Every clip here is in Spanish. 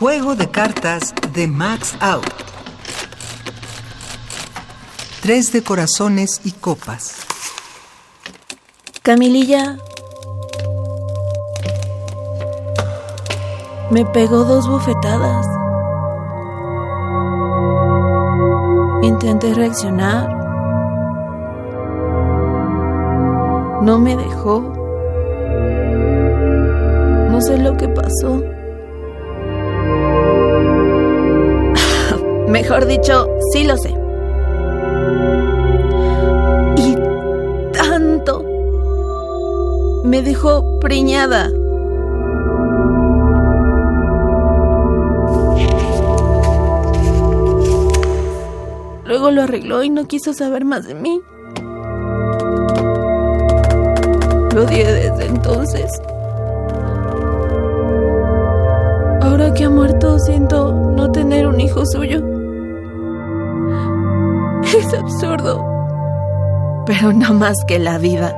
Juego de cartas de Max Out. Tres de corazones y copas. Camililla me pegó dos bofetadas. Intenté reaccionar. No me dejó. No sé lo que pasó. Mejor dicho, sí lo sé. Y tanto. Me dejó preñada. Luego lo arregló y no quiso saber más de mí. Lo odié desde entonces. Ahora que ha muerto, siento no tener un hijo suyo. Es absurdo. Pero no más que la vida.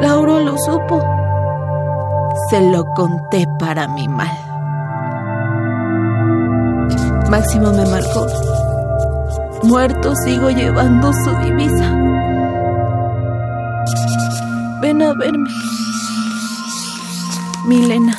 Lauro lo supo. Se lo conté para mi mal. Máximo me marcó. Muerto sigo llevando su divisa. Ven a verme. Milena.